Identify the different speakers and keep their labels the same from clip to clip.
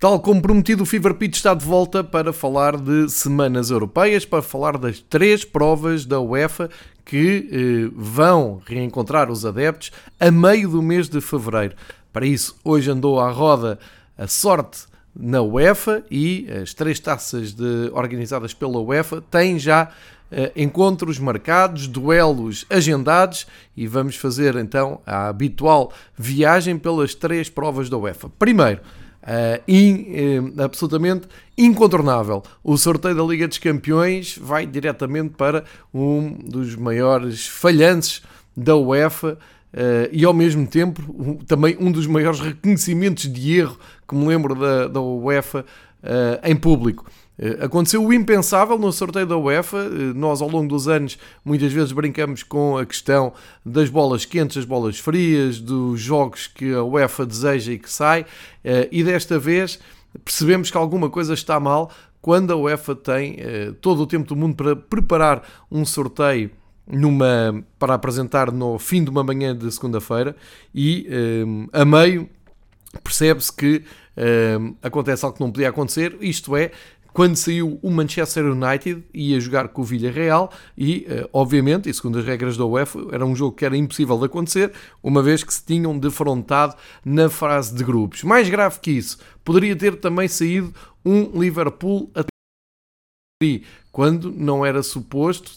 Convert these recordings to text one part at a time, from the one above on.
Speaker 1: Tal como prometido, o Fever Pitch está de volta para falar de semanas europeias, para falar das três provas da UEFA que eh, vão reencontrar os adeptos a meio do mês de fevereiro. Para isso, hoje andou à roda a sorte na UEFA e as três taças de, organizadas pela UEFA têm já eh, encontros marcados, duelos agendados e vamos fazer então a habitual viagem pelas três provas da UEFA. Primeiro, Uh, in, uh, absolutamente incontornável. O sorteio da Liga dos Campeões vai diretamente para um dos maiores falhantes da UEFA uh, e, ao mesmo tempo, um, também um dos maiores reconhecimentos de erro que me lembro da, da UEFA em público. Eh, aconteceu o impensável no sorteio da UEFA. Eh, nós, ao longo dos anos, muitas vezes brincamos com a questão das bolas quentes, das bolas frias, dos jogos que a UEFA deseja e que sai. Eh, e desta vez percebemos que alguma coisa está mal quando a UEFA tem todo o tempo do mundo para preparar um sorteio numa, para apresentar no fim de uma manhã de segunda-feira e a meio percebe-se que acontece algo que não podia acontecer, isto é, quando saiu o Manchester United ia jogar com o Villarreal e, eh, obviamente, e segundo as regras da UEFA, era um jogo que era impossível de acontecer, uma vez que se tinham defrontado na fase de grupos. Mais grave que isso, poderia ter também saído um Liverpool quando não era suposto,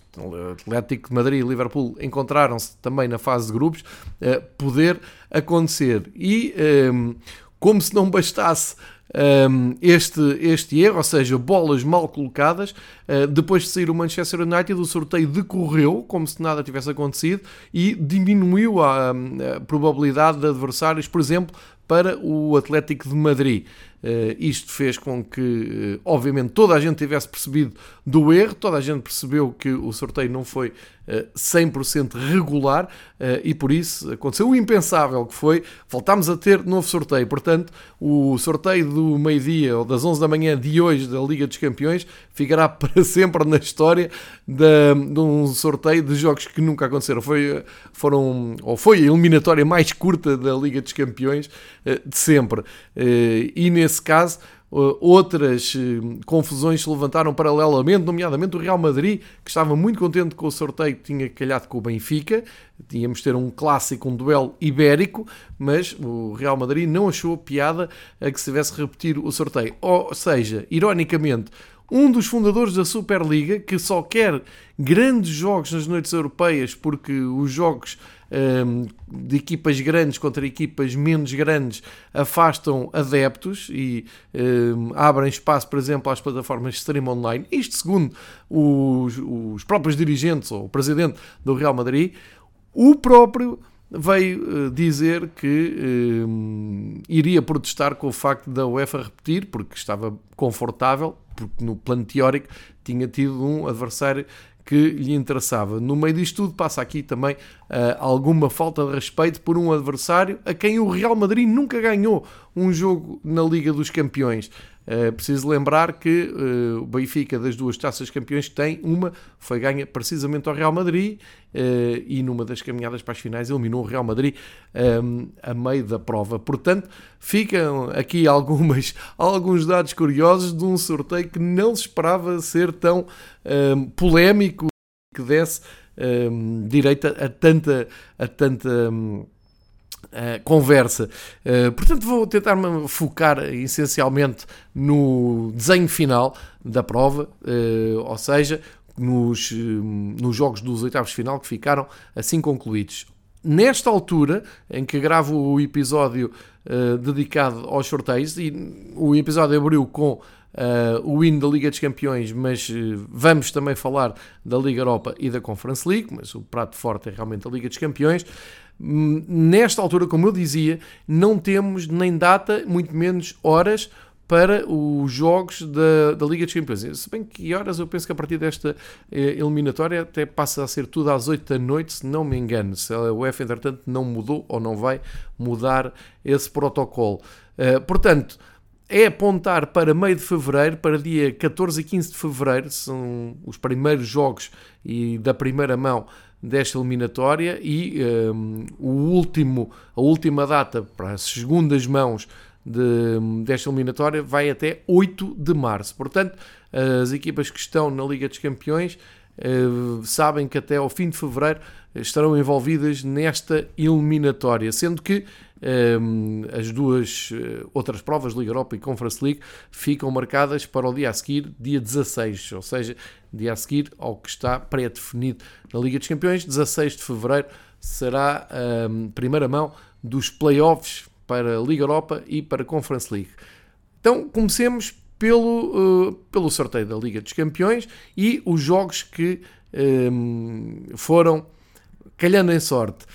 Speaker 1: Atlético de Madrid e Liverpool encontraram-se também na fase de grupos, eh, poder acontecer. E ehm, como se não bastasse um, este, este erro, ou seja, bolas mal colocadas. Uh, depois de sair o Manchester United, o sorteio decorreu como se nada tivesse acontecido e diminuiu a, a probabilidade de adversários, por exemplo, para o Atlético de Madrid. Uh, isto fez com que, uh, obviamente, toda a gente tivesse percebido do erro, toda a gente percebeu que o sorteio não foi uh, eh, 100% regular e por isso aconteceu o impensável que foi, voltámos a ter novo sorteio. Portanto, o sorteio do meio-dia ou das 11 da manhã de hoje da Liga dos Campeões ficará para sempre na história de, de um sorteio de jogos que nunca aconteceram. Foi, foram, ou foi a eliminatória mais curta da Liga dos Campeões de sempre. E nesse nesse caso, eh, outras eh, confusões se levantaram paralelamente, nomeadamente o Real Madrid, que estava muito contente com o sorteio que tinha calhado com o Benfica. Tínhamos ter um clássico, um duelo ibérico, mas o Real Madrid não achou piada a que se tivesse repetir o sorteio. Ou seja, ironicamente, um dos fundadores da Superliga, que só quer grandes jogos nas noites europeias, porque os jogos de equipas grandes contra equipas menos grandes afastam adeptos e um, abrem espaço, por exemplo, às plataformas de stream online. Isto segundo os, os próprios dirigentes ou o presidente do Real Madrid. O próprio veio uh, dizer que uh, iria protestar com o facto da UEFA repetir, porque estava confortável, porque no plano teórico tinha tido um adversário que lhe interessava. No meio disto tudo, passa aqui também uh, alguma falta de respeito por um adversário a quem o Real Madrid nunca ganhou um jogo na Liga dos Campeões. Uh, preciso lembrar que uh, o Benfica, das duas taças campeões que tem, uma foi ganha precisamente ao Real Madrid uh, e numa das caminhadas para as finais eliminou o Real Madrid um, a meio da prova. Portanto, ficam aqui algumas, alguns dados curiosos de um sorteio que não se esperava ser tão um, polémico que desse um, direito a tanta. A tanta um, Uh, conversa. Uh, portanto, vou tentar me focar essencialmente no desenho final da prova, uh, ou seja, nos, nos jogos dos oitavos de final que ficaram assim concluídos. Nesta altura, em que gravo o episódio dedicado aos sorteios, e o episódio abriu com Uh, o win da Liga dos Campeões, mas uh, vamos também falar da Liga Europa e da Conference League, mas o prato forte é realmente a Liga dos Campeões. Nesta altura, como eu dizia, não temos nem data, muito menos horas para os jogos da, da Liga dos Campeões. Se bem que horas eu penso que a partir desta eh, eliminatória até passa a ser tudo às 8 da noite, se não me engano. Se a UEFA, entretanto, não mudou ou não vai mudar esse protocolo. Uh, portanto, é apontar para meio de fevereiro, para dia 14 e 15 de fevereiro, são os primeiros jogos e da primeira mão desta eliminatória e um, o último, a última data para as segundas mãos de, desta eliminatória vai até 8 de março. Portanto, as equipas que estão na Liga dos Campeões uh, sabem que até ao fim de fevereiro estarão envolvidas nesta eliminatória, sendo que as duas uh, outras provas, Liga Europa e Conference League, ficam marcadas para o dia a seguir, dia 16, ou seja, dia a seguir ao que está pré-definido na Liga dos Campeões, 16 de fevereiro será a primeira mão dos playoffs para a Liga Europa e para a Conference League. Então, comecemos pelo, uh, pelo sorteio da Liga dos Campeões e os jogos que um, foram calhando em sorte.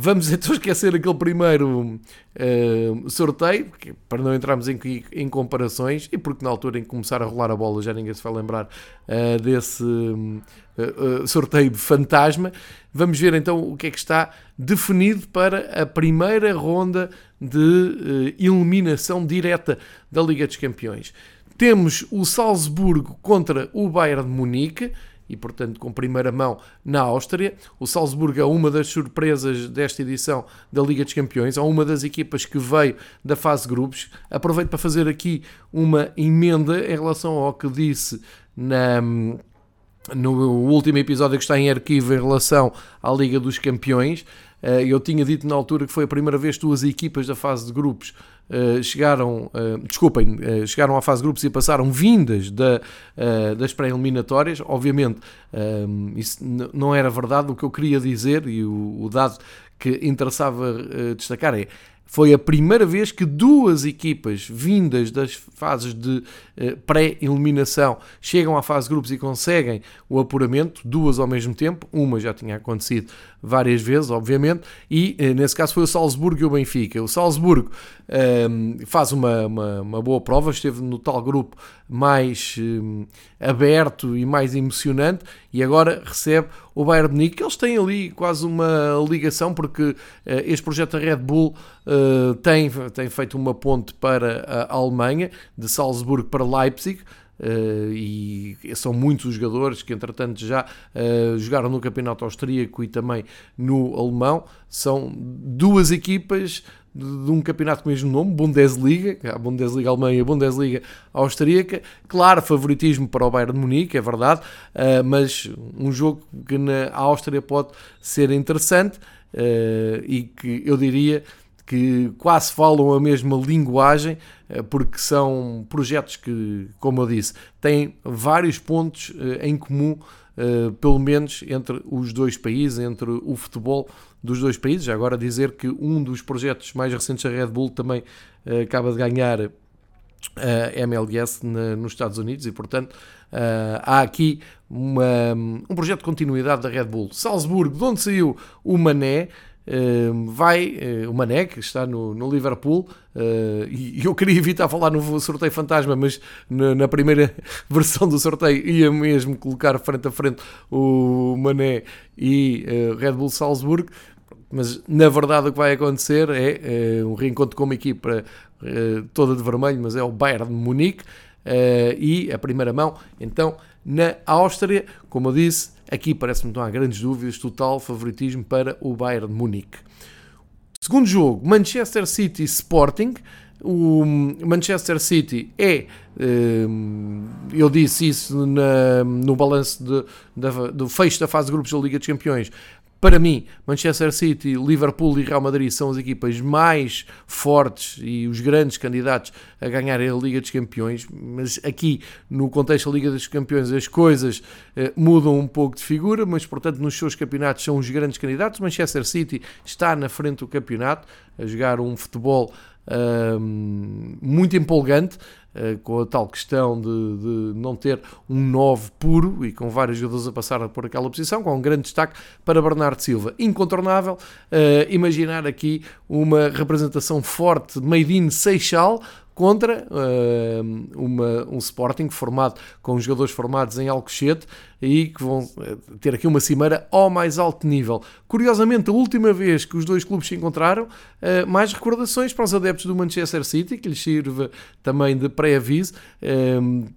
Speaker 1: Vamos então esquecer aquele primeiro uh, sorteio, para não entrarmos em, em, comparações, e porque na altura em que começar a rolar a bola já ninguém se vai lembrar uh, desse uh, sorteio fantasma. Vamos ver então o que é que está definido para a primeira ronda de eliminação direta da Liga dos Campeões. Temos o Salzburgo contra o Bayern de Munique e, portanto, com primeira mão na Áustria. O Salzburgo é uma das surpresas desta edição da Liga dos Campeões, é uma das equipas que veio da fase grupos. Aproveito para fazer aqui uma emenda em relação ao que disse na no último episódio que está em arquivo em relação à Liga dos Campeões. Eh, eu tinha dito na altura que foi a primeira vez que duas equipas da fase de grupos uh, chegaram, uh, desculpem, uh, chegaram à fase de grupos e passaram vindas da, das pré-eliminatórias. Obviamente, isso não era verdade. O que eu queria dizer e o, o dado que interessava destacar é foi a primeira vez que duas equipas vindas das fases de eh, pré-eliminação chegam à fase de grupos e conseguem o apuramento, duas ao mesmo tempo. Uma já tinha acontecido várias vezes, obviamente, e eh, nesse caso foi o Salzburgo e o Benfica. O Salzburgo ehm, faz uma, uma, uma, boa prova, esteve no tal grupo mais ehm, aberto e mais emocionante e agora recebe o Bayern Munique. Eles têm ali quase uma ligação porque eh, este projeto da Red Bull uh, tem, tem feito uma ponte para a Alemanha, de Salzburgo para Leipzig. Uh, e são muitos os jogadores que entretanto já uh, jogaram no campeonato austríaco e também no alemão são duas equipas de, um campeonato com o mesmo nome, Bundesliga, a Bundesliga alemã e a Bundesliga austríaca. Claro, favoritismo para o Bayern de Munique, é verdade, uh, mas um jogo que na Áustria pode ser interessante e que eu diria que quase falam a mesma linguagem, eh, porque são projetos que, como eu disse, têm vários pontos eh, em comum, eh, pelo menos entre os dois países, entre o futebol dos dois países. Já agora dizer que um dos projetos mais recentes da Red Bull também acaba de ganhar a MLS nos Estados Unidos e, portanto, há aqui uma, um projeto de continuidade da Red Bull. Salzburgo, de onde saiu o Mané, vai uh, o Mané, que está no, no Liverpool, uh, e eu queria evitar falar no sorteio fantasma, mas na, na, primeira versão do sorteio ia mesmo colocar frente a frente o Mané e uh, Red Bull Salzburgo, mas na verdade o que vai acontecer é um reencontro com uma equipa toda de vermelho, mas é o Bayern de Munique, e a primeira mão, então, na Áustria, como eu disse, Aqui parece-me que não há grandes dúvidas, total favoritismo para o Bayern de Munique. Segundo jogo, Manchester City Sporting. O Manchester City é, eh, eu disse isso na, no balanço do fecho da fase de grupos da Liga dos Campeões, para mim, Manchester City, Liverpool e Real Madrid são as equipas mais fortes e os grandes candidatos a ganhar a Liga dos Campeões, mas aqui no contexto da Liga dos Campeões as coisas eh, mudam um pouco de figura, mas portanto nos seus campeonatos são os grandes candidatos. Manchester City está na frente do campeonato a jogar um futebol muito empolgante, uh, com a tal questão de, de, não ter um 9 puro e com vários jogadores a passar por aquela posição, com um grande destaque para Bernardo Silva. Incontornável uh, imaginar aqui uma representação forte de Made in Seixal, contra uh, uma, um Sporting formado com jogadores formados em Alcochete e que vão eh, ter aqui uma cimeira ao mais alto nível. Curiosamente, a última vez que os dois clubes se encontraram, uh, mais recordações para os adeptos do Manchester City, que lhes sirva também de pré-aviso. Uh,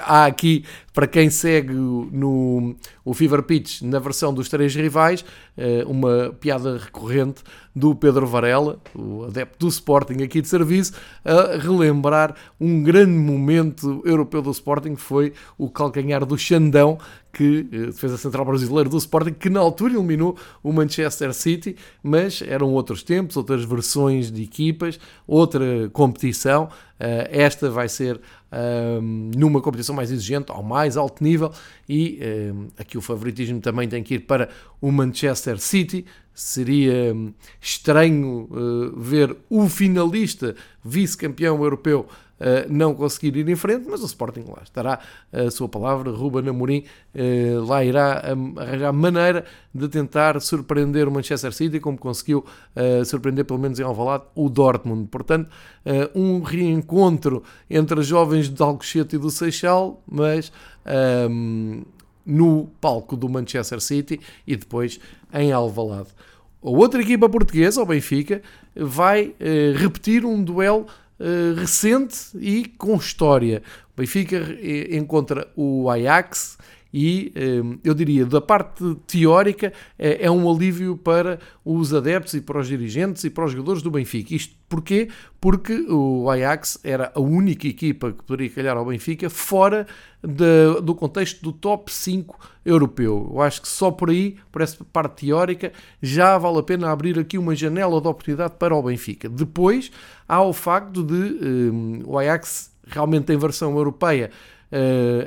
Speaker 1: há aqui, para quem segue no, o Fever Pitch na versão dos três rivais, eh, uma piada recorrente do Pedro Varela, o adepto do Sporting aqui de serviço, a relembrar um grande momento europeu do Sporting, que foi o calcanhar do Xandão, que eh, defesa central brasileiro do Sporting, que na altura eliminou o Manchester City, mas eram outros tempos, outras versões de equipas, outra competição. Eh, esta vai ser ehm, numa competição mais exigente, ao mais alto nível, e ehm, aqui o favoritismo também tem que ir para o Manchester City. Seria ehm, estranho uh, ver o finalista, vice-campeão europeu, uh, não conseguir ir em frente, mas o Sporting lá estará a sua palavra. Ruben Amorim uh, lá irá arranjar maneira de tentar surpreender o Manchester City, como conseguiu surpreender, pelo menos em Alvalade, o Dortmund. Portanto, um reencontro entre jovens de Alcochete e do Seixal, mas no palco do Manchester City e depois em Alvalade. A outra equipa portuguesa, o Benfica, vai repetir um duelo eh, recente e com história. O Benfica eh, encontra o Ajax e eh, eu diria, da parte teórica, é um alívio para os adeptos e para os dirigentes e para os jogadores do Benfica. Isto porquê? Porque o Ajax era a única equipa que poderia calhar ao Benfica fora de, do contexto do top 5 europeu. Eu acho que só por aí, por essa parte teórica, já vale a pena abrir aqui uma janela de oportunidade para o Benfica. Depois há o facto de um, o Ajax realmente tem versão europeia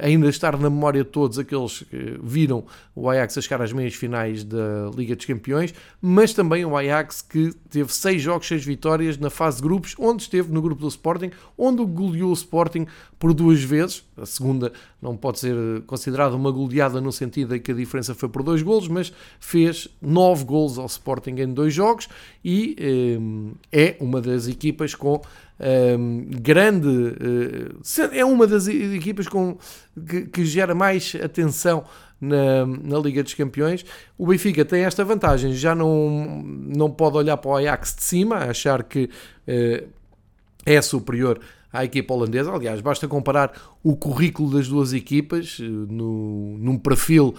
Speaker 1: ainda estar na memória de todos aqueles que viram o Ajax a chegar às meias finais da Liga dos Campeões, mas também o Ajax que teve seis jogos, seis vitórias na fase de grupos, onde esteve no grupo do Sporting, onde goleou o Sporting por duas vezes. A segunda não pode ser considerada uma goleada no sentido em que a diferença foi por dois golos, mas fez nove golos ao Sporting em dois jogos e eh, é uma das equipas com grande. Uh, é uma das equipas com, que, que gera mais atenção na, na, Liga dos Campeões. O Benfica tem esta vantagem, já não, não pode olhar para o Ajax de cima, achar que uh, é superior à equipa holandesa. Aliás, basta comparar o currículo das duas equipas no, num perfil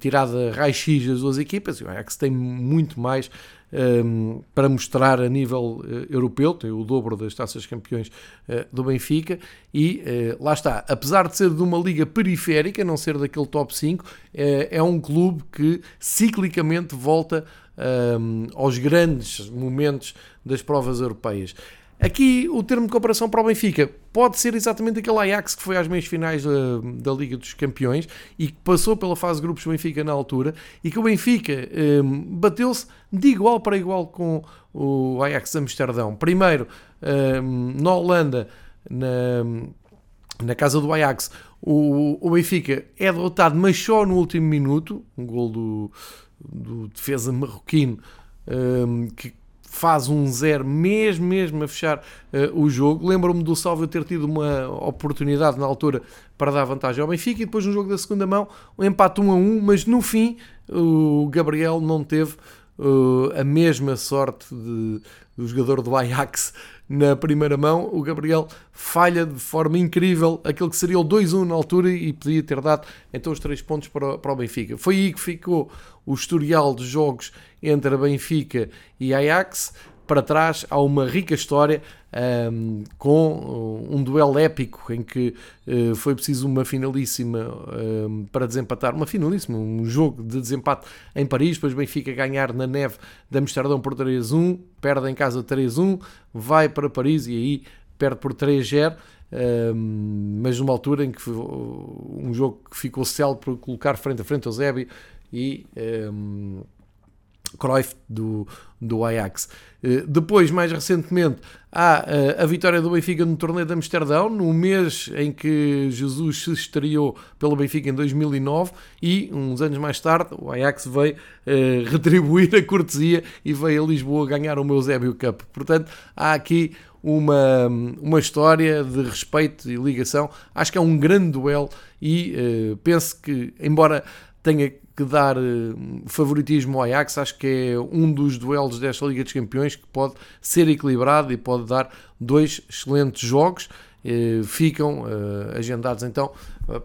Speaker 1: tirado a raio-x das duas equipas. O Ajax tem muito mais um, para mostrar a nível uh, europeu, tem o dobro das taças campeões uh, do Benfica, e uh, lá está, apesar de ser de uma liga periférica, não ser daquele top 5, é um clube que ciclicamente volta um, aos grandes momentos das provas europeias. Aqui o termo de comparação para o Benfica pode ser exatamente aquele Ajax que foi às meias finais da, da Liga dos Campeões e que passou pela fase de grupos do Benfica na altura e que o Benfica um, bateu-se de igual para igual com o Ajax Amsterdão. Primeiro, um, na Holanda, na, na casa do Ajax, o, o Benfica é derrotado, mas só no último minuto, um gol do, do defesa marroquino um, que faz um zero, mesmo, mesmo a fechar uh, o jogo. Lembro-me do Salve ter tido uma oportunidade na altura para dar vantagem ao Benfica e depois no jogo da segunda mão, um empate 1 a 1, mas no fim o Gabriel não teve uh, a mesma sorte de, do jogador do Ajax na primeira mão. O Gabriel falha de forma incrível aquele que seria o 2-1 na altura e podia ter dado então os três pontos para, para o Benfica. Foi aí que ficou o historial de jogos entre Benfica e Ajax. Para trás há uma rica história um, com um duelo épico em que uh, foi preciso uma finalíssima um, para desempatar, uma finalíssima, um jogo de desempate em Paris, depois Benfica ganhar na neve de Amsterdão por 3-1, perde em casa 3-1, vai para Paris e aí perde por 3-0. Um, mas numa altura em que foi um jogo que ficou célebre por colocar frente a frente ao Zébio e um, Cruyff do, do Ajax. Uh, depois, mais recentemente, há uh, a vitória do Benfica no torneio de Amsterdão, no mês em que Jesus se estreou pelo Benfica em 2009 e, uns anos mais tarde, o Ajax veio uh, retribuir a cortesia e veio a Lisboa ganhar o Eusébio Cup. Portanto, há aqui uma, uma história de respeito e ligação. Acho que é um grande duelo e penso que, embora tenha que dar uh, favoritismo ao Ajax, acho que é um dos duelos desta Liga dos Campeões que pode ser equilibrado e pode dar dois excelentes jogos ficam agendados então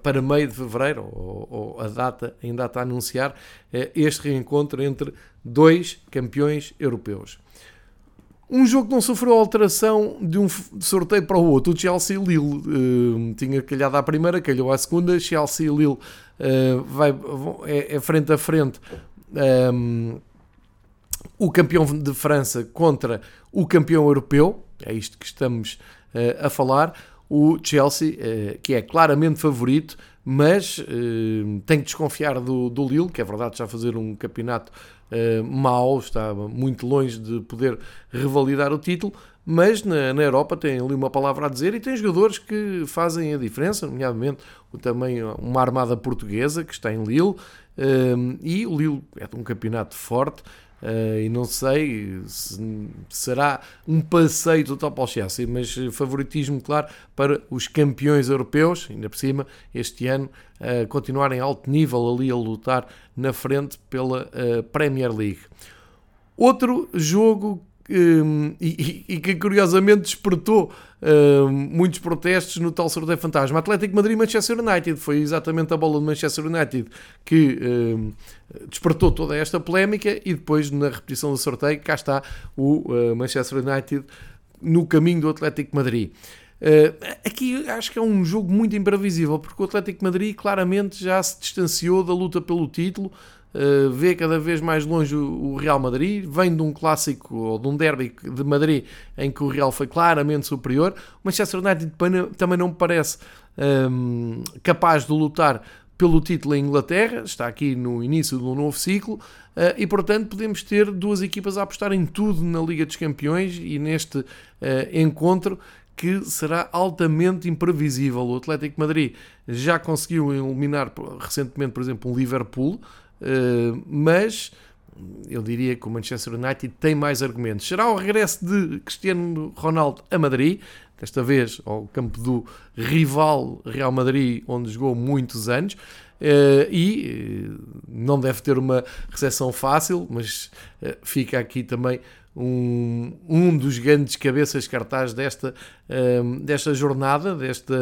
Speaker 1: para meio de fevereiro, ou a data ainda está a anunciar, este reencontro entre dois campeões europeus. Um jogo que não sofreu alteração de um sorteio para o outro, o Chelsea-Lille uh, tinha calhado à primeira, calhou à segunda, Chelsea-Lille uh, vai, é, é, frente a frente. Um, o campeão de França contra o campeão europeu, é isto que estamos uh, a falar, o Chelsea, que é claramente favorito, mas tem que desconfiar do, do Lille, que é verdade já fazer um campeonato uh, mau, está muito longe de poder revalidar o título, mas na, na, Europa tem ali uma palavra a dizer e tem jogadores que fazem a diferença, nomeadamente também uma armada portuguesa que está em Lille, uh, e o Lille é um campeonato forte, Uh, e não sei se será um passeio total para o Chelsea, mas favoritismo, claro, para os campeões europeus, ainda por cima, este ano, uh, continuarem alto nível ali a lutar na frente pela uh, Premier League. Outro jogo um, e, e, que curiosamente despertou um, muitos protestos no tal sorteio fantasma. Atlético Madrid Manchester United foi exatamente a bola de Manchester United que um, despertou toda esta polémica e depois na repetição do sorteio cá está o uh, Manchester United no caminho do Atlético Madrid. Uh, aqui acho que é um jogo muito imprevisível porque o Atlético Madrid claramente já se distanciou da luta pelo título Uh, vê cada vez mais longe o, Real Madrid, vem de um clássico ou de um derby de Madrid em que o Real foi claramente superior. O Manchester United também não me parece um, ehm, capaz de lutar pelo título em Inglaterra, está aqui no início de um novo ciclo, uh, e portanto podemos ter duas equipas a apostar em tudo na Liga dos Campeões e neste uh, encontro que será altamente imprevisível. O Atlético Madrid já conseguiu eliminar recentemente, por exemplo, um Liverpool, uh, mas eu diria que o Manchester United tem mais argumentos. Será o regresso de Cristiano Ronaldo a Madrid, desta vez ao campo do rival Real Madrid, onde jogou muitos anos, uh, e uh, não deve ter uma recepção fácil, mas uh, fica aqui também um, um dos grandes cabeças cartaz desta, desta jornada, desta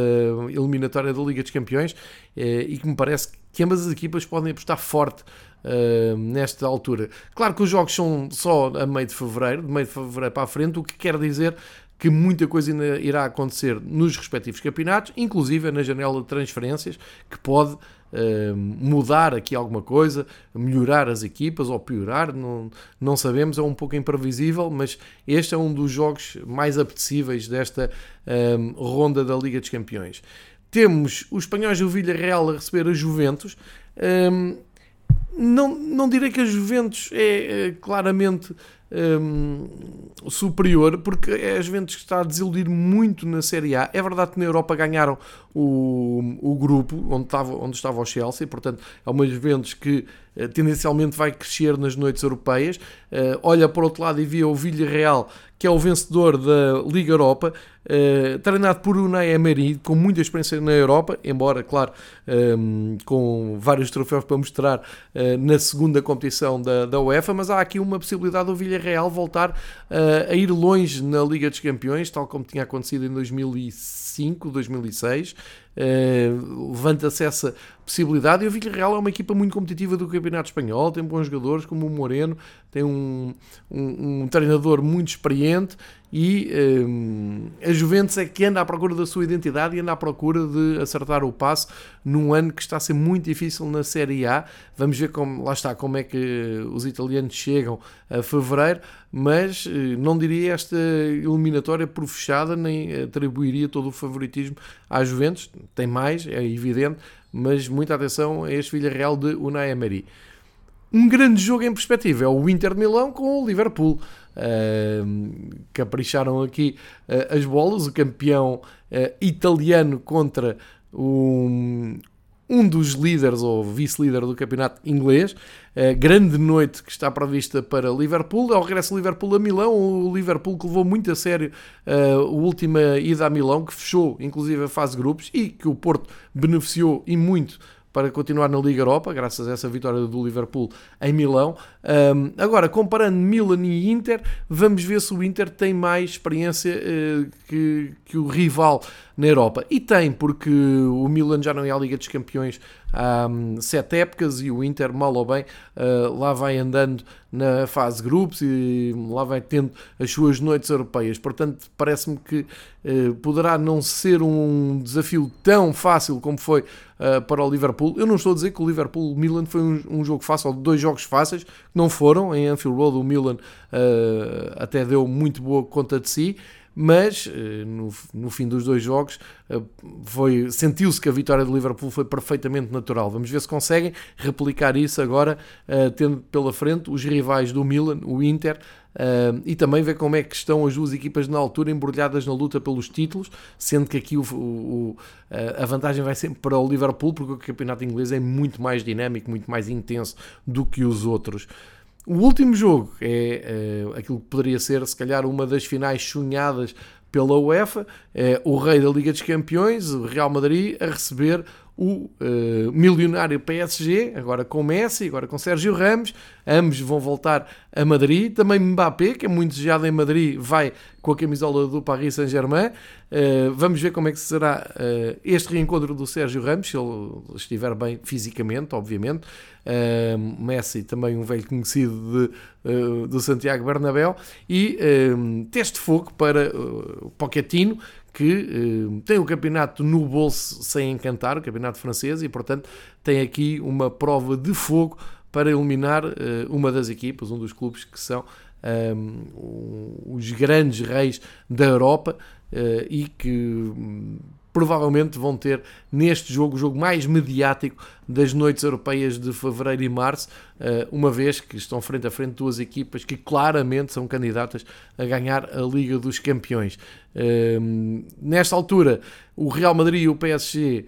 Speaker 1: eliminatória da Liga dos Campeões, e que me parece que ambas as equipas podem apostar forte Uh, nesta altura. Claro que os jogos são só a meio de fevereiro, de meio de fevereiro para a frente, o que quer dizer que muita coisa ainda irá acontecer nos respectivos campeonatos, inclusive na janela de transferências, que pode uh, mudar aqui alguma coisa, melhorar as equipas ou piorar, não, não sabemos, é um pouco imprevisível, mas este é um dos jogos mais apetecíveis desta uh, ronda da Liga dos Campeões. Temos os espanhóis do Villarreal a receber a Juventus. Um, não, não direi que a Juventus é, é claramente um, superior, porque é a Juventus que está a desiludir muito na Série A. É verdade que na Europa ganharam o, o grupo onde estava, onde estava o Chelsea, portanto é uma Juventus que uh, tendencialmente vai crescer nas noites europeias. Uh, olha para o outro lado e via o Villarreal, que é o vencedor da Liga Europa, uh, treinado por Unai Emery, com muita experiência na Europa, embora, claro, um, com vários troféus para mostrar na segunda competição da, da UEFA, mas há aqui uma possibilidade do Villarreal Real voltar uh, a ir longe na Liga dos Campeões, tal como tinha acontecido em 2005, 2006. Uh, Levanta-se essa possibilidade. E o Villarreal é uma equipa muito competitiva do Campeonato Espanhol, tem bons jogadores como o Moreno, tem um, um, um treinador muito experiente. E um, a Juventus é que anda à procura da sua identidade e anda à procura de acertar o passo num ano que está a ser muito difícil na Série A. Vamos ver como, lá está, como é que os italianos chegam a fevereiro, mas eh, não diria esta eliminatória por fechada, nem atribuiria todo o favoritismo à Juventus. Tem mais, é evidente, mas muita atenção a este Villarreal de Unai Emery. Um grande jogo em perspectiva é o Inter de Milão com o Liverpool. Uh, capricharam aqui uh, as bolas, o campeão uh, italiano contra um, um dos líderes ou vice-líder do campeonato inglês. Grande noite que está prevista para Liverpool. Ao regresso Liverpool a Milão, o Liverpool que levou muito a sério uh, a última ida a Milão, que fechou inclusive a fase de grupos e que o Porto beneficiou e muito para continuar na Liga Europa, graças a essa vitória do Liverpool em Milão. Um, agora, comparando Milan e Inter, vamos ver se o Inter tem mais experiência uh, que, que o rival na Europa. E tem, porque o Milan já não é a Liga dos Campeões há um, sete épocas e o Inter, mal ou bem, uh, lá vai andando na fase grupos e lá vai tendo as suas noites europeias. Portanto, parece-me que uh, poderá não ser um desafio tão fácil como foi uh, para o Liverpool. Eu não estou a dizer que o Liverpool-Milan foi um, um, jogo fácil, ou dois jogos fáceis, que não foram. Em Anfield Road, o Milan até deu muito boa conta de si mas eh, no, no fim dos dois jogos eh, foi sentiu-se que a vitória do Liverpool foi perfeitamente natural. Vamos ver se conseguem replicar isso agora, eh, tendo pela frente os rivais do Milan, o Inter, e também ver como é que estão as duas equipas na altura embrulhadas na luta pelos títulos, sendo que aqui o, o, a vantagem vai sempre para o Liverpool, porque o campeonato inglês é muito mais dinâmico, muito mais intenso do que os outros. O último jogo é, é aquilo que poderia ser, se calhar, uma das finais sonhadas pela UEFA, é o rei da Liga dos Campeões, o Real Madrid, a receber o uh, milionário PSG, agora com Messi, agora com Sérgio Ramos, ambos vão voltar a Madrid, também Mbappé, que é muito desejado em Madrid, vai com a camisola do Paris Saint-Germain, uh, vamos ver como é que será uh, este reencontro do Sérgio Ramos, se ele estiver bem fisicamente, obviamente, Messi também um velho conhecido de, do Santiago Bernabéu, e teste de fogo para o Pochettino, que eh, tem o campeonato no bolso sem encantar, o campeonato francês, e portanto tem aqui uma prova de fogo para eliminar eh, uma das equipas, um dos clubes que são um, os grandes reis da Europa eh, e que provavelmente vão ter neste jogo o jogo mais mediático das noites europeias de fevereiro e março, eh, uma vez que estão frente a frente duas equipas que claramente são candidatas a ganhar a Liga dos Campeões. Ehm, nesta altura, o Real Madrid e o PSG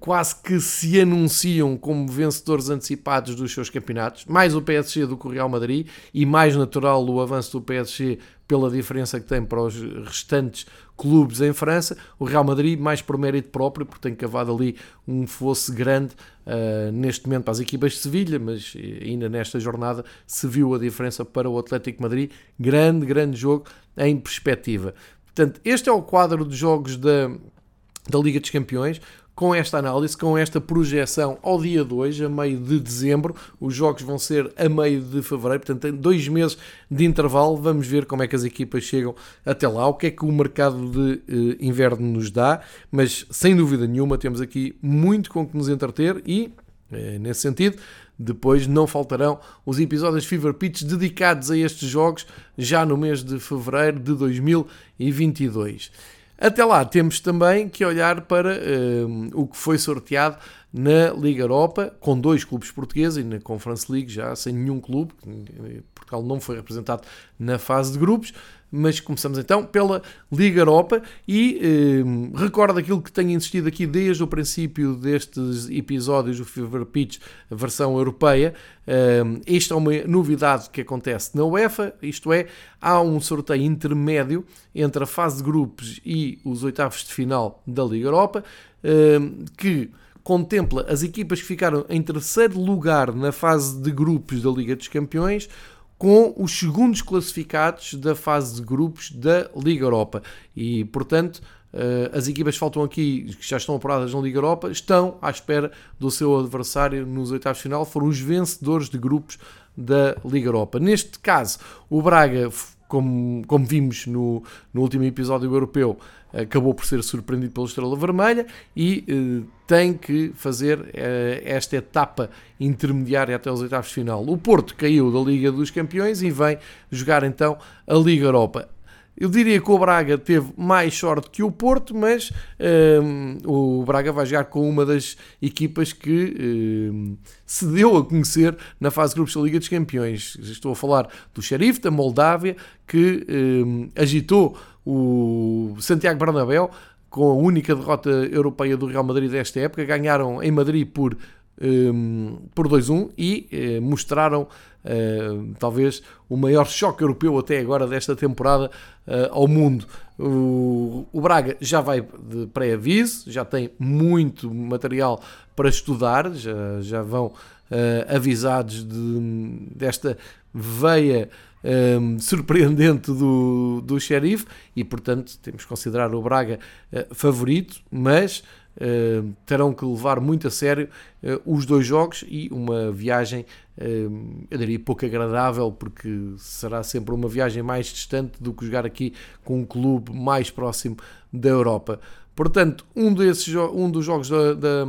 Speaker 1: quase que se anunciam como vencedores antecipados dos seus campeonatos, mais o PSG do que o Real Madrid e mais natural o avanço do PSG pela diferença que tem para os restantes clubes em França. O Real Madrid, mais por mérito próprio, porque tem cavado ali um fosse grande uh, neste momento para as equipas de Sevilha, mas ainda nesta jornada se viu a diferença para o Atlético Madrid. Grande, grande jogo em perspectiva. Portanto, este é o quadro de jogos da, da Liga dos Campeões com esta análise, com esta projeção ao dia 2, a meio de dezembro. Os jogos vão ser a meio de fevereiro, portanto, tem dois meses de intervalo. Vamos ver como é que as equipas chegam até lá, o que é que o mercado de eh, inverno nos dá. Mas sem dúvida nenhuma, temos aqui muito com que nos entreter e, eh, nesse sentido, depois não faltarão os episódios Fever Pitch dedicados a estes jogos já no mês de fevereiro de 2022. Até lá, temos também que olhar para uh, o que foi sorteado na Liga Europa, com dois clubes portugueses e na Conference League já sem nenhum clube. Portugal não foi representado na fase de grupos, mas começamos então pela Liga Europa e eh, recordo aquilo que tenho insistido aqui desde o princípio destes episódios do Fever Pitch, a versão europeia. Eh, esta é uma novidade que acontece na UEFA, isto é, há um sorteio intermédio entre a fase de grupos e os oitavos de final da Liga Europa, eh, que contempla as equipas que ficaram em terceiro lugar na fase de grupos da Liga dos Campeões com os segundos classificados da fase de grupos da Liga Europa. E, portanto, eh, as equipas que faltam aqui, que já estão apuradas na Liga Europa, estão à espera do seu adversário nos oitavos de final, foram os vencedores de grupos da Liga Europa. Neste caso, o Braga como, como vimos no, no último episódio europeu, acabou por ser surpreendido pela Estrela Vermelha e eh, tem que fazer eh, esta etapa intermediária até os oitavos de final. O Porto caiu da Liga dos Campeões e vem jogar então a Liga Europa. Eu diria que o Braga teve mais sorte que o Porto, mas um, o Braga vai jogar com uma das equipas que um, se deu a conhecer na fase de grupos da Liga dos Campeões. Estou a falar do Xerife da Moldávia, que um, agitou o Santiago Bernabéu com a única derrota europeia do Real Madrid desta época. Ganharam em Madrid por por 2-1 e uh, mostraram uh, talvez o maior choque europeu até agora desta temporada uh, ao mundo. O, o, Braga já vai de pré-aviso, já tem muito material para estudar, já, já vão avisados de, desta veia um, surpreendente do, do Sheriff e, portanto, temos que considerar o Braga uh, favorito, mas uh, terão que levar muito a sério uh, os dois jogos e uma viagem, eu diria, pouco agradável, porque será sempre uma viagem mais distante do que jogar aqui com um clube mais próximo da Europa. Portanto, um, desses, um dos jogos da, da,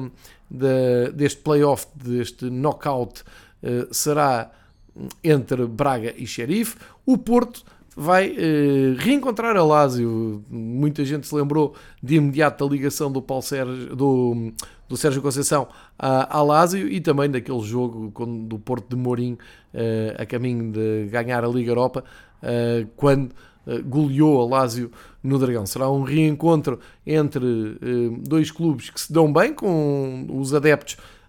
Speaker 1: da, deste playoff, deste knockout, será entre Braga e Xerife. O Porto vai eh, reencontrar a Lásio. Muita gente se lembrou de imediato da ligação do, Paulo Sérgio, do, do Sérgio Conceição a, a Lásio e também daquele jogo com, do Porto de Mourinho eh, a caminho de ganhar a Liga Europa, eh, quando goleou a Lásio no Dragão. Será um reencontro entre dois clubes que se dão bem, com os adeptos Uh,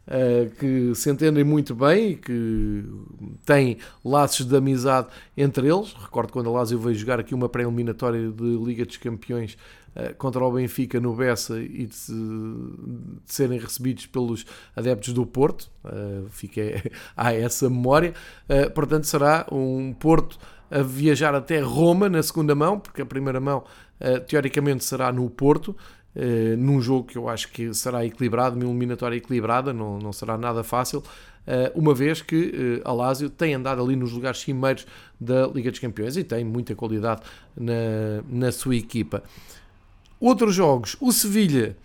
Speaker 1: que se entendem muito bem e que têm laços de amizade entre eles. Recordo quando a Lazio veio jogar aqui uma pré-eliminatória de Liga dos Campeões uh, contra o Benfica no Bessa e de, serem recebidos pelos adeptos do Porto. Uh, fica há essa memória. portanto, será um Porto a viajar até Roma na segunda mão, porque a primeira mão teoricamente será no Porto. Uh, num jogo que eu acho que será equilibrado, uma eliminatória equilibrada, não, não será nada fácil, uh, uma vez que uh, a Lazio tem andado ali nos lugares cimeiros da Liga dos Campeões e tem muita qualidade na, na sua equipa. Outros jogos, o Sevilha,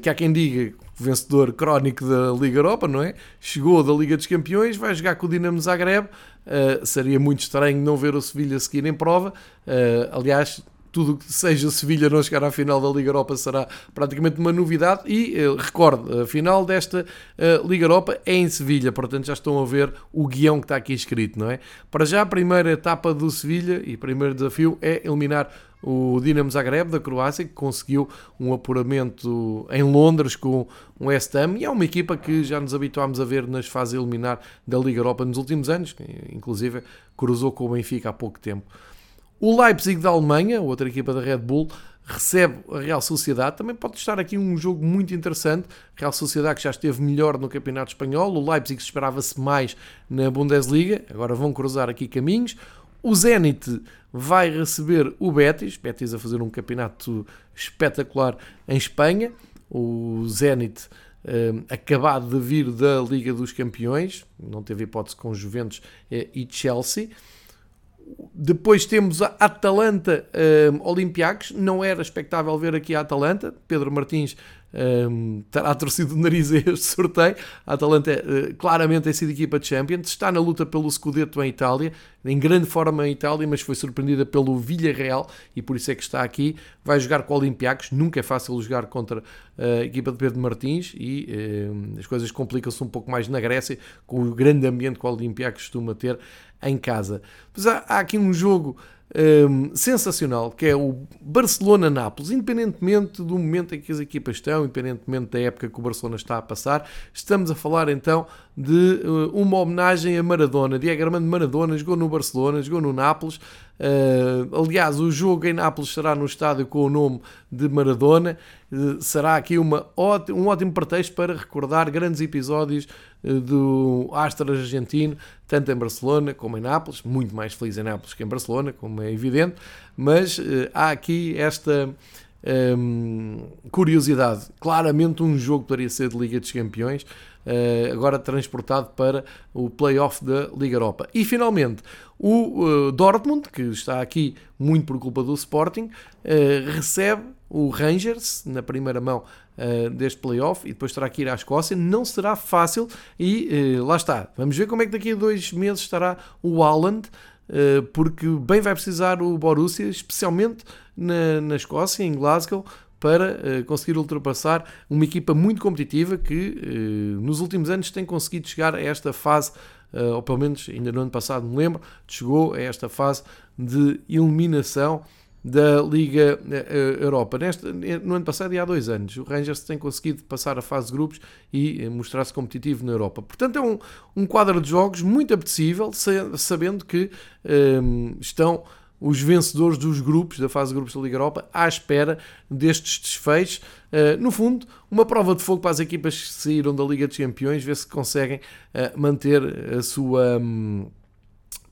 Speaker 1: que há quem diga vencedor crónico da Liga Europa, não é? Chegou da Liga dos Campeões, vai jogar com o Dinamo Zagreb. Seria muito estranho não ver o Sevilha seguir em prova. Aliás, tudo que seja Sevilha não chegar à final da Liga Europa será praticamente uma novidade. E eh, recordo, a final desta eh, Liga Europa é em Sevilha, portanto já estão a ver o guião que está aqui escrito, não é? Para já, a primeira etapa do Sevilha e primeiro desafio é eliminar o Dinamo Zagreb da Croácia, que conseguiu um apuramento em Londres com o West Ham, e é uma equipa que já nos habituámos a ver nas fases eliminar da Liga Europa nos últimos anos, inclusive cruzou com o Benfica há pouco tempo. O Leipzig da Alemanha, outra equipa da Red Bull, recebe a Real Sociedade. Também pode estar aqui um jogo muito interessante. Real Sociedade que já esteve melhor no Campeonato Espanhol. O Leipzig esperava-se mais na Bundesliga. Agora vão cruzar aqui caminhos. O Zenit vai receber o Betis. Betis a fazer um campeonato espetacular em Espanha. O Zenit um, acabado de vir da Liga dos Campeões. Não teve hipótese com Juventus eh, e Chelsea. Depois temos a Atalanta um, Olympiacos. Não era expectável ver aqui a Atalanta. Pedro Martins um, terá torcido o nariz a este sorteio. A Atalanta uh, claramente tem sido equipa de Champions. Está na luta pelo Scudetto em Itália. Em grande forma em Itália, mas foi surpreendida pelo Villarreal e por isso é que está aqui. Vai jogar com o Olympiacos. Nunca é fácil jogar contra a equipa de Pedro Martins e uh, as coisas complicam-se um pouco mais na Grécia com o grande ambiente que o Olympiacos costuma ter em casa. Mas há, há aqui um jogo um, sensacional que é o Barcelona-Nápoles, independentemente do momento em que as equipas estão, independentemente da época que o Barcelona está a passar, estamos a falar então de uh, uma homenagem a Maradona. Diego Armando Maradona jogou no Barcelona, jogou no Nápoles. Uh, aliás, o jogo em Nápoles será no estádio com o nome de Maradona. Uh, será aqui uma um ótimo pretexto para recordar grandes episódios uh, do Astra argentino, tanto em Barcelona como em Nápoles. Muito mais feliz em Nápoles que em Barcelona, como é evidente. Mas há aqui esta um, curiosidade. Claramente, um jogo poderia ser de Liga dos Campeões, agora transportado para o playoff da Liga Europa. E finalmente, o uh, Dortmund, que está aqui muito por culpa do Sporting, uh, recebe o Rangers na primeira mão Uh, deste playoff e depois terá que ir à Escócia. Não será fácil e uh, lá está. Vamos ver como é que daqui a dois meses estará o Haaland, porque bem vai precisar o Borussia, especialmente na, na Escócia, em Glasgow, para uh, conseguir ultrapassar uma equipa muito competitiva que uh, nos últimos anos tem conseguido chegar a esta fase, uh, ou pelo menos ainda no ano passado me lembro, chegou a esta fase de eliminação da Liga Europa. Neste, no ano passado e há dois anos, o Rangers tem conseguido passar a fase de grupos e mostrar-se competitivo na Europa. Portanto, é um, um quadro de jogos muito apetecível, sabendo que um, estão os vencedores dos grupos, da fase de grupos da Liga Europa, à espera destes desfechos. Uh, no fundo, uma prova de fogo para as equipas que saíram da Liga dos Campeões, ver se conseguem uh, manter a sua, um,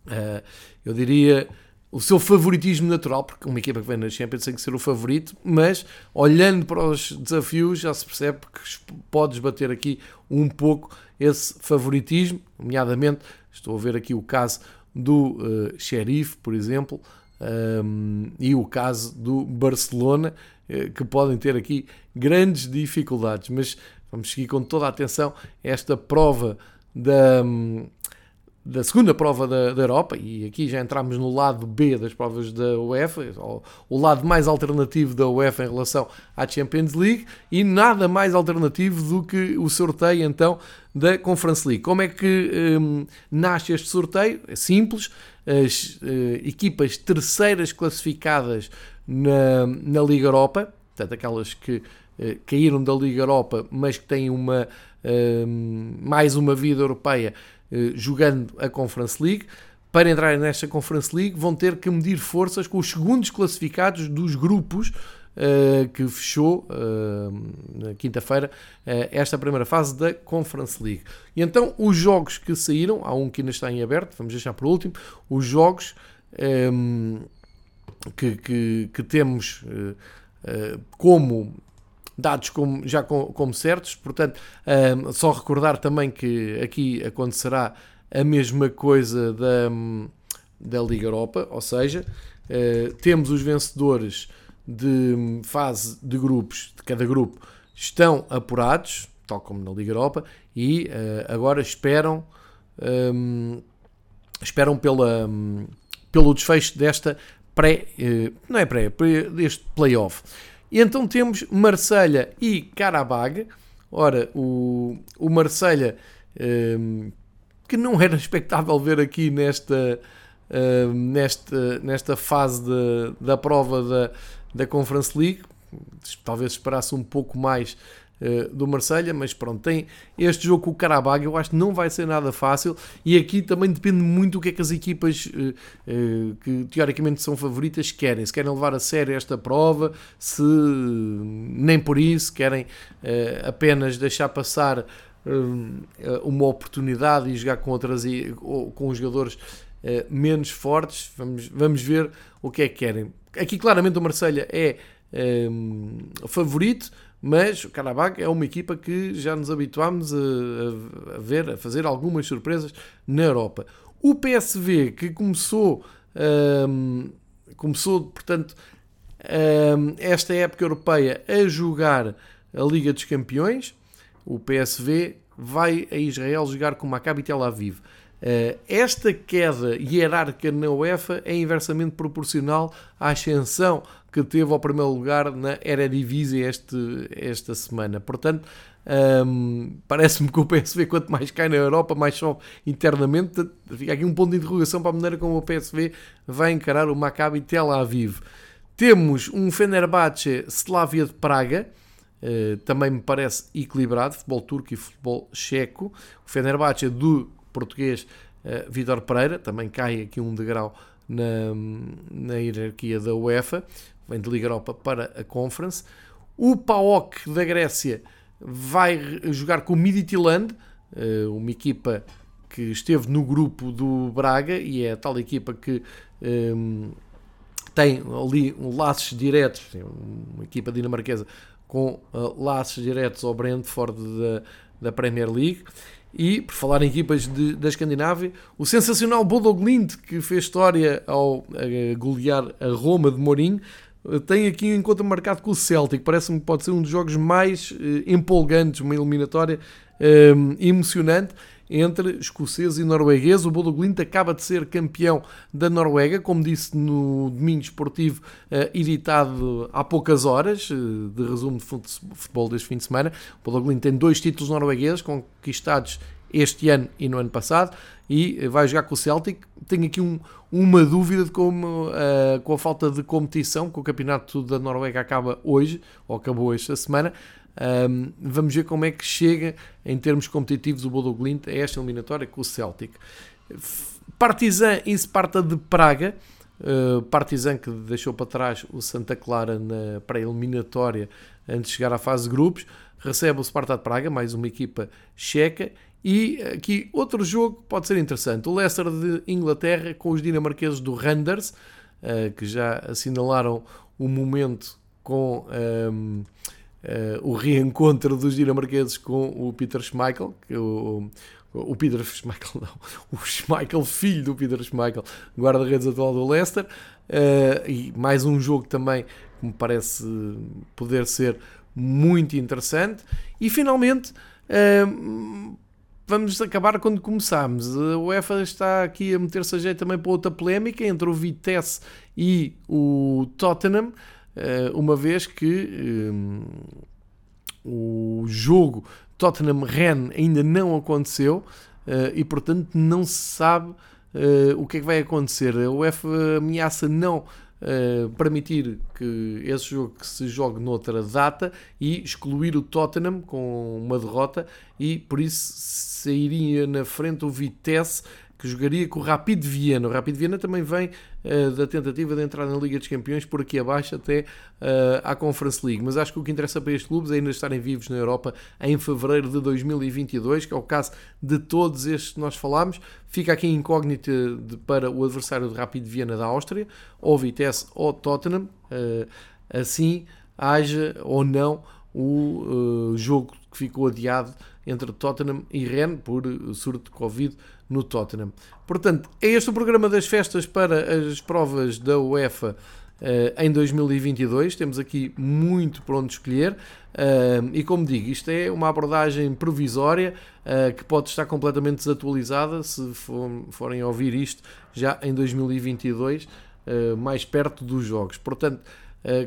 Speaker 1: uh, eu diria, o seu favoritismo natural, porque uma equipa que vem na Champions tem que ser o favorito, mas olhando para os desafios já se percebe que podes bater aqui um pouco esse favoritismo, nomeadamente, estou a ver aqui o caso do uh, Sheriff, por exemplo, um, e o caso do Barcelona, eh, que podem ter aqui grandes dificuldades. Mas vamos seguir com toda a atenção esta prova da, da segunda prova da, da, Europa, e aqui já entramos no lado B das provas da UEFA, o lado mais alternativo da UEFA em relação à Champions League, e nada mais alternativo do que o sorteio então da Conference League. Como é que um, nasce este sorteio? É simples, as uh, equipas terceiras classificadas na, na Liga Europa, portanto aquelas que uh, caíram da Liga Europa, mas que têm uma, uh, mais uma vida europeia jogando a Conference League, para entrarem nesta Conference League vão ter que medir forças com os segundos classificados dos grupos Uh, que fechou uh, na quinta-feira uh, esta primeira fase da Conference League. E então os jogos que saíram, há um que ainda está em aberto, vamos deixar para o último, os jogos um, que, que, que, temos como dados como, já com, como certos, portanto, um, só recordar também que aqui acontecerá a mesma coisa da, da Liga Europa, ou seja, temos os vencedores de fase de grupos, de cada grupo, estão apurados, tal como na Liga Europa, e uh, agora esperam, um, ehm, esperam pela, um, pelo desfecho desta pré, uh, não é pré, deste playoff. E então temos Marselha e Karabag. Ora, o, o Marselha, um, ehm, que não era expectável ver aqui nesta, uh, nesta, nesta fase de, da prova da, da Conference League. Talvez esperasse um pouco mais uh, do Marselha, mas pronto, tem este jogo com o Karabag, eu acho que não vai ser nada fácil. E aqui também depende muito do que é que as equipas uh, uh, que teoricamente são favoritas querem, se querem levar a sério esta prova, se nem por isso querem apenas deixar passar uma oportunidade e jogar com outras com jogadores menos fortes, vamos, vamos ver o que é que querem Aqui claramente o Marselha é um, favorito, mas o Karabakh é uma equipa que já nos habituámos a, a, ver, a fazer algumas surpresas na Europa. O PSV que começou, um, começou portanto, um, esta época europeia a jogar a Liga dos Campeões, o PSV vai a Israel jogar com o Maccabi Tel Aviv. Eh, esta queda hierárquica na UEFA é inversamente proporcional à ascensão que teve ao primeiro lugar na Eredivisie este, esta semana. Portanto, ehm, parece-me que o PSV, quanto mais cai na Europa, mais sobe internamente. Fica aqui um ponto de interrogação para a maneira como o PSV vai encarar o Maccabi Tel Aviv. Temos um Fenerbahçe Slavia de Praga, uh, também me parece equilibrado, futebol turco e futebol checo. O Fenerbahçe do português uh, Vítor Pereira, também cai aqui um degrau na, na hierarquia da UEFA, vem de Liga Europa para a Conference. O PAOK da Grécia vai jogar com o Midtjylland, uh, uma equipa que esteve no grupo do Braga e é a tal equipa que um, eh, tem ali laços diretos, uma equipa dinamarquesa com uh, laços diretos ao Brentford da, da Premier League. E, por falar em equipas de, da Escandinávia, o sensacional Bodo que fez história ao golear a Roma de Mourinho, eh, tem aqui um encontro marcado com o Celtic. Parece-me que pode ser um dos jogos mais eh, empolgantes, uma eliminatória eh, emocionante entre escoceses e noruegueses. O Bodo Glimt acaba de ser campeão da Noruega, como disse no domingo esportivo uh, editado há poucas horas, uh, de resumo de futebol deste fim de semana. O Bodo Glimt tem dois títulos noruegueses conquistados este ano e no ano passado, e vai jogar com o Celtic. Tenho aqui um, uma dúvida de como, uh, com a falta de competição, que o campeonato da Noruega acaba hoje, ou acabou esta semana. Um, vamos ver como é que chega em termos competitivos o Bodo Glint a esta eliminatória com o Celtic. Partizan e Sparta de Praga. Uh, Partizan que deixou para trás o Santa Clara na pré-eliminatória antes de chegar à fase de grupos, recebe o Sparta de Praga, mais uma equipa checa. E aqui outro jogo pode ser interessante: o Leicester de Inglaterra com os dinamarqueses do Randers, uh, que já assinalaram o momento com. Um, Uh, o reencontro dos dinamarqueses com o Peter Schmeichel, que o, o Peter Schmeichel não, o Schmeichel, filho do Peter Schmeichel, guarda-redes atual do Leicester, uh, e mais um jogo também que me parece poder ser muito interessante. E finalmente, uh, vamos acabar quando começámos. A UEFA está aqui a meter-se a jeito também para outra polémica entre o Vitesse e o Tottenham. Eh, uma vez que um, o jogo Tottenham-Rennes ainda não aconteceu uh, e, portanto, não se sabe uh, o que é que vai acontecer. A UEFA ameaça não Uh, permitir que esse jogo que se jogue noutra data e excluir o Tottenham com uma derrota e por isso sairia na frente o Vitesse que jogaria com o Rapid Viena. O Rapid Viena também vem uh, da tentativa de entrar na Liga dos Campeões por aqui abaixo até uh, à Conference League. Mas acho que o que interessa para estes clubes é ainda estarem vivos na Europa em fevereiro de 2022, que é o caso de todos estes que nós falámos. Fica aqui incógnita para o adversário do Rapid Viena da Áustria, ou Vitesse ou Tottenham. Uh, assim, haja ou não o jogo que ficou adiado entre Tottenham e Rennes por surto de Covid no Tottenham. Portanto, é este o programa das festas para as provas da UEFA uh, em 2022. Temos aqui muito para onde escolher. Uh, e como digo, isto é uma abordagem provisória uh, que pode estar completamente desatualizada se for, forem ouvir isto já em 2022, mais perto dos jogos. Portanto,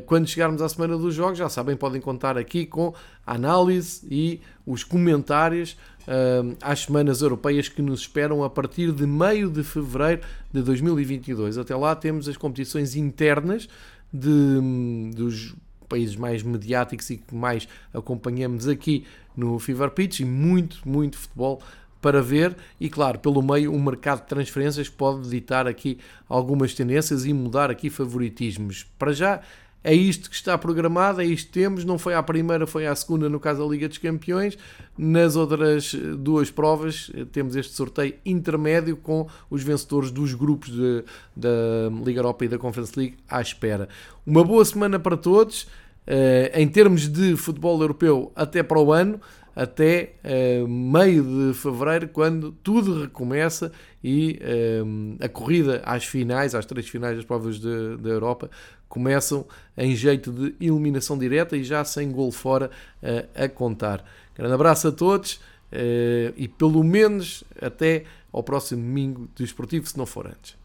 Speaker 1: quando chegarmos à semana dos jogos, já sabem, podem contar aqui com a análise e os comentários uh, às semanas europeias que nos esperam a partir de meio de fevereiro de 2022. Até lá temos as competições internas de, dos países mais mediáticos e que mais acompanhamos aqui no Fever Pitch e muito, muito futebol para ver e claro, pelo meio um mercado de transferências pode ditar aqui algumas tendências e mudar aqui favoritismos. Para já é isto que está programado, é isto que temos. Não foi à primeira, foi à segunda, no caso da Liga dos Campeões. Nas outras eh, duas provas, eh, temos este sorteio intermédio com os vencedores dos grupos de, da Liga Europa e da Conference League à espera. Uma boa semana para todos. Uh, em termos de futebol europeu, até para o ano, até uh, meio de fevereiro, quando tudo recomeça e uh, a corrida às finais, às três finais das provas da Europa, começam em jeito de eliminação direta e já sem gol fora uh, a contar. Grande abraço a todos e pelo menos até ao próximo domingo desportivo, se não for antes.